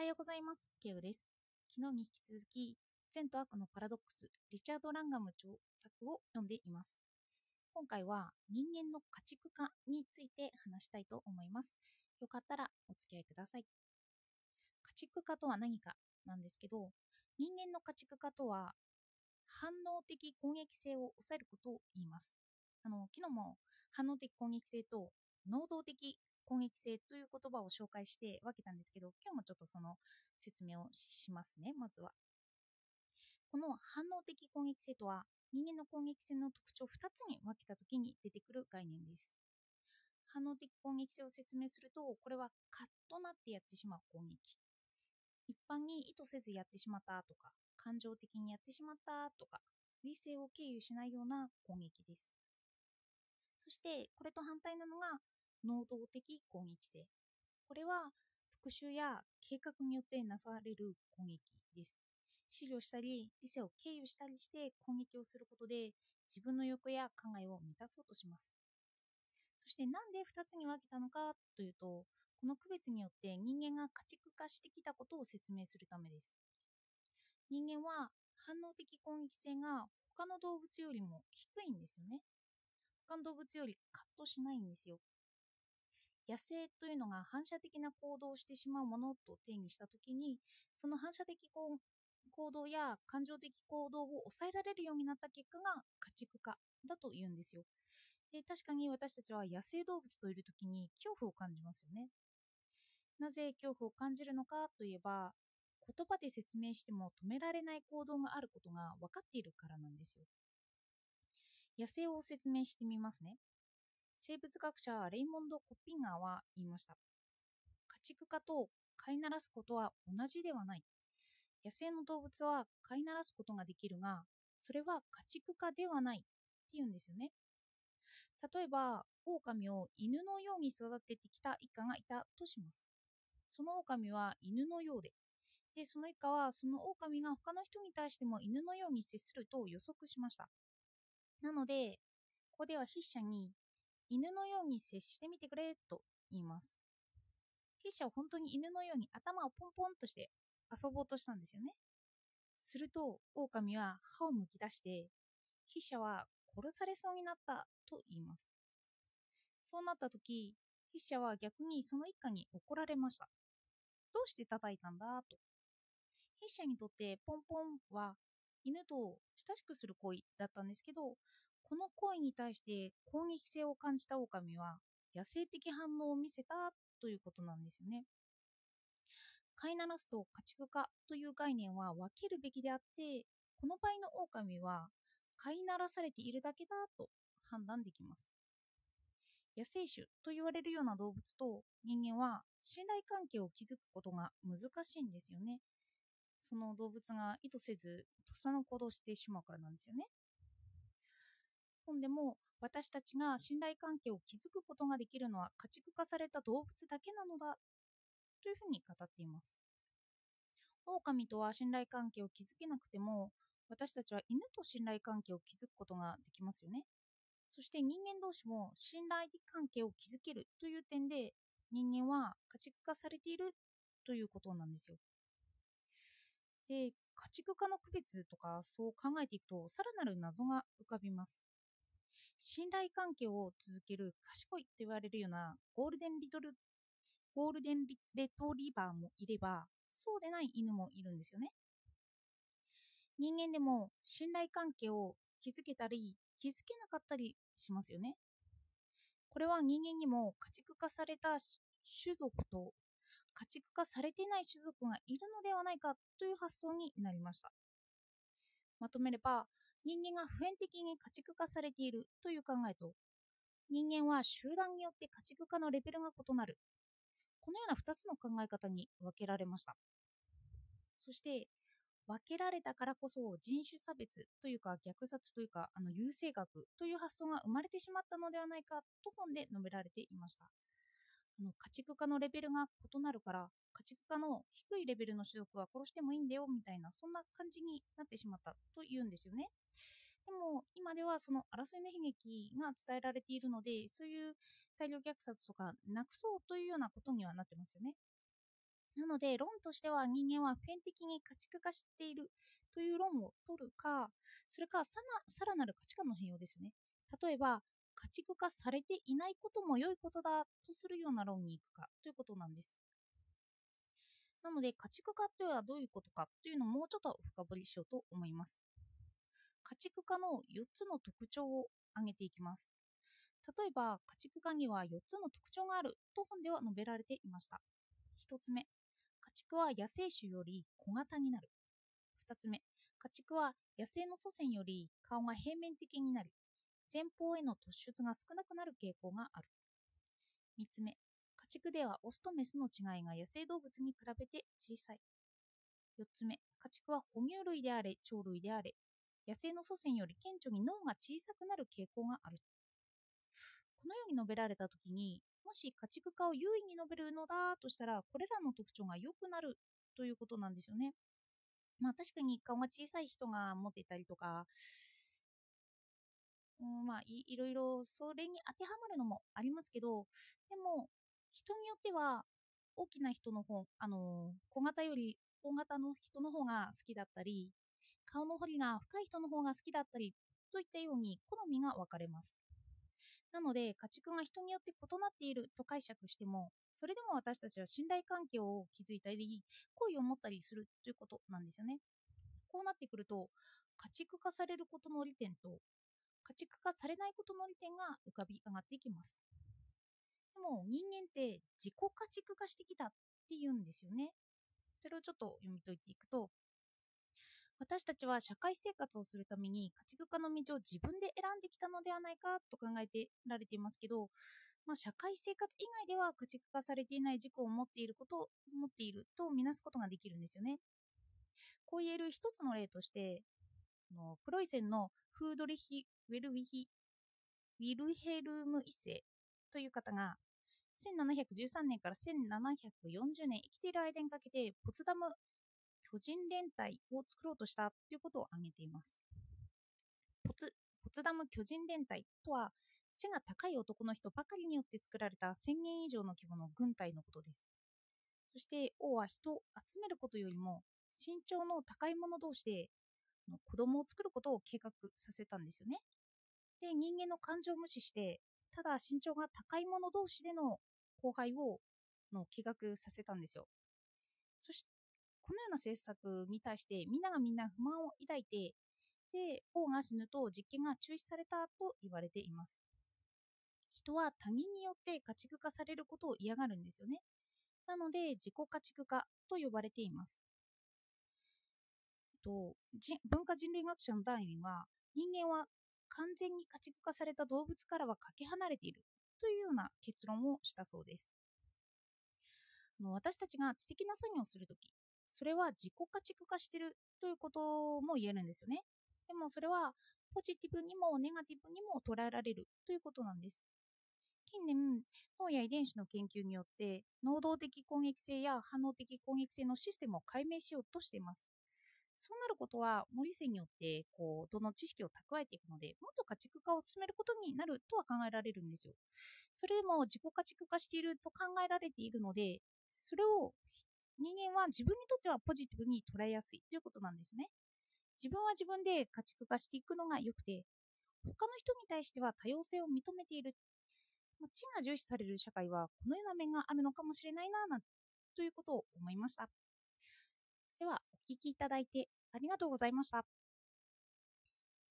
はようございます。ケウです。昨日に引き続き、善と悪のパラドックス、リチャード・ランガム著作を読んでいます。今回は人間の家畜化について話したいと思います。よかったらお付き合いください。家畜化とは何かなんですけど、人間の家畜化とは、反応的攻撃性を抑えることを言います。あの昨日も反応的攻撃性と能動的攻撃性という言葉を紹介して分けたんですけど、今日もちょっとその説明をしますね、まずは。この反応的攻撃性とは、人間の攻撃性の特徴を2つに分けたときに出てくる概念です。反応的攻撃性を説明すると、これはカッとなってやってしまう攻撃。一般に意図せずやってしまったとか、感情的にやってしまったとか、理性を経由しないような攻撃です。そして、これと反対なのが能動的攻撃性。これは復讐や計画によってなされる攻撃です。資料したり、理性を経由したりして攻撃をすることで自分の欲や考えを満たそうとします。そしてなんで2つに分けたのかというと、この区別によって人間が家畜化してきたことを説明するためです。人間は反応的攻撃性が他の動物よりも低いんですよね。他の動物よりカットしないんですよ。野生というのが反射的な行動をしてしまうものと定義したときに、その反射的行動や感情的行動を抑えられるようになった結果が家畜化だと言うんですよ。で確かに私たちは野生動物といるときに恐怖を感じますよね。なぜ恐怖を感じるのかといえば、言葉で説明しても止められない行動があることが分かっているからなんですよ。野生を説明してみますね。生物学者レイモンド・コッピンガーは言いました。家畜化と飼いならすことは同じではない。野生の動物は飼いならすことができるが、それは家畜化ではないって言うんですよね。例えば、狼を犬のように育ててきた一家がいたとします。その狼は犬のようで、で、その一家はその狼が他の人に対しても犬のように接すると予測しました。なので、ここでは筆者に犬のように接してみてくれと言います。筆者は本当に犬のように頭をポンポンとして遊ぼうとしたんですよね。すると、狼は歯をむき出して、筆者は殺されそうになったと言います。そうなった時、筆者は逆にその一家に怒られました。どうして叩いたんだと。筆者にとってポンポンは犬と親しくする行為だったんですけど、この行為に対して攻撃性を感じた狼は野生的反応を見せたということなんですよね。飼いならすと家畜化という概念は分けるべきであって、この場合の狼は飼いならされているだけだと判断できます。野生種と言われるような動物と人間は信頼関係を築くことが難しいんですよね。その動物が意図せずとっさの行動してしまうからなんですよね。本でも私たちが信頼関係を築くことができるのは家畜化された動物だけなのだというふうに語っています。狼とは信頼関係を築けなくても私たちは犬と信頼関係を築くことができますよね。そして人間同士も信頼関係を築けるという点で人間は家畜化されているということなんですよ。で、家畜化の区別とかそう考えていくとさらなる謎が浮かびます。信頼関係を続ける賢いと言われるようなゴールデンリトル、ゴールデンレトリバーもいれば、そうでない犬もいるんですよね。人間でも信頼関係を築けたり、築けなかったりしますよね。これは人間にも家畜化された種族と家畜化されていない種族がいるのではないかという発想になりました。まとめれば、人間が普遍的に家畜化されているという考えと、人間は集団によって家畜化のレベルが異なる。このような2つの考え方に分けられました。そして、分けられたからこそ人種差別というか虐殺というかあの優生学という発想が生まれてしまったのではないかと本で述べられていました。あの家畜化のレベルが異なるから家畜化の低いレベルの種族は殺してもいいんだよみたいなそんな感じになってしまったというんですよね。でも今ではその争いの悲劇が伝えられているのでそういう大量虐殺とかなくそうというようなことにはなってますよね。なので論としては人間は普遍的に家畜化しているという論を取るかそれかさらなる価値観の変容ですよね。例えば家畜化されていないことも良いことだとするような論に行くかということなんです。なので家畜化というのはどういうことかというのをもうちょっと深掘りしようと思います。家畜化の4つの特徴を挙げていきます。例えば家畜化には4つの特徴があると本では述べられていました。1つ目家畜は野生種より小型になる。2つ目家畜は野生の祖先より顔が平面的になり前方への突出が少なくなる傾向がある。3つ目家畜ではオスとメスの違いが野生動物に比べて小さい。4つ目家畜は哺乳類であれ鳥類であれ野生の祖先より顕著に脳が小さくなる傾向がある。このように述べられたときにもし家畜化を優位に述べるのだとしたらこれらの特徴が良くなるということなんですよね。まあ確かに顔が小さい人が持っていたりとかうんまあい、いろいろそれに当てはまるのもありますけど、でも、人によっては、大きな人の方、あの小型より大型の人の方が好きだったり、顔の彫りが深い人の方が好きだったり、といったように好みが分かれます。なので、家畜が人によって異なっていると解釈しても、それでも私たちは信頼関係を築いたり、好意を持ったりするということなんですよね。こうなってくると、家畜化されることの利点と家畜化されないことの利点が浮かび上がっていきます。でも人間って自己家畜化してきたっていうんですよね。それをちょっと読み解いていくと、私たちは社会生活をするために家畜化の道を自分で選んできたのではないかと考えてられていますけど、まあ、社会生活以外では家畜化されていない自己を持っていることを持っているとみなすことができるんですよね。こう言える一つの例として、のプロイセンのフードリヒ・ウェルウィヒウィルヘルム一世という方が1713年から1740年生きている間にかけてポツダム巨人連隊を作ろうとしたということを挙げています。ポツポツダム巨人連隊とは背が高い男の人ばかりによって作られた1000人以上の規模の軍隊のことです。そして王は人を集めることよりも身長の高い者同士で子供を作ることを計画させたんですよね。で、人間の感情を無視して、ただ身長が高い者同士での後輩をの計画させたんですよ。そし、このような政策に対してみんながみんな不満を抱いて、で、王が死ぬと実験が中止されたと言われています。人は他人によって家畜化されることを嫌がるんですよね。なので、自己家畜化と呼ばれています。と文化人類学者のダーウィンは人間は完全に家畜化された動物からはかけ離れているというような結論をしたそうです。私たちが知的な作業をするとき、それは自己家畜化しているということも言えるんですよね。でもそれはポジティブにもネガティブにも捉えられるということなんです。近年、脳や遺伝子の研究によって能動的攻撃性や反応的攻撃性のシステムを解明しようとしています。そうなることは、森理によってこうどの知識を蓄えていくので、もっと家畜化を進めることになるとは考えられるんですよ。それでも自己家畜化していると考えられているので、それを人間は自分にとってはポジティブに捉えやすいということなんですね。自分は自分で家畜化していくのが良くて、他の人に対しては多様性を認めている。知が重視される社会はこのような面があるのかもしれないなということを思いました。では、お聞きいただいてありがとうございました。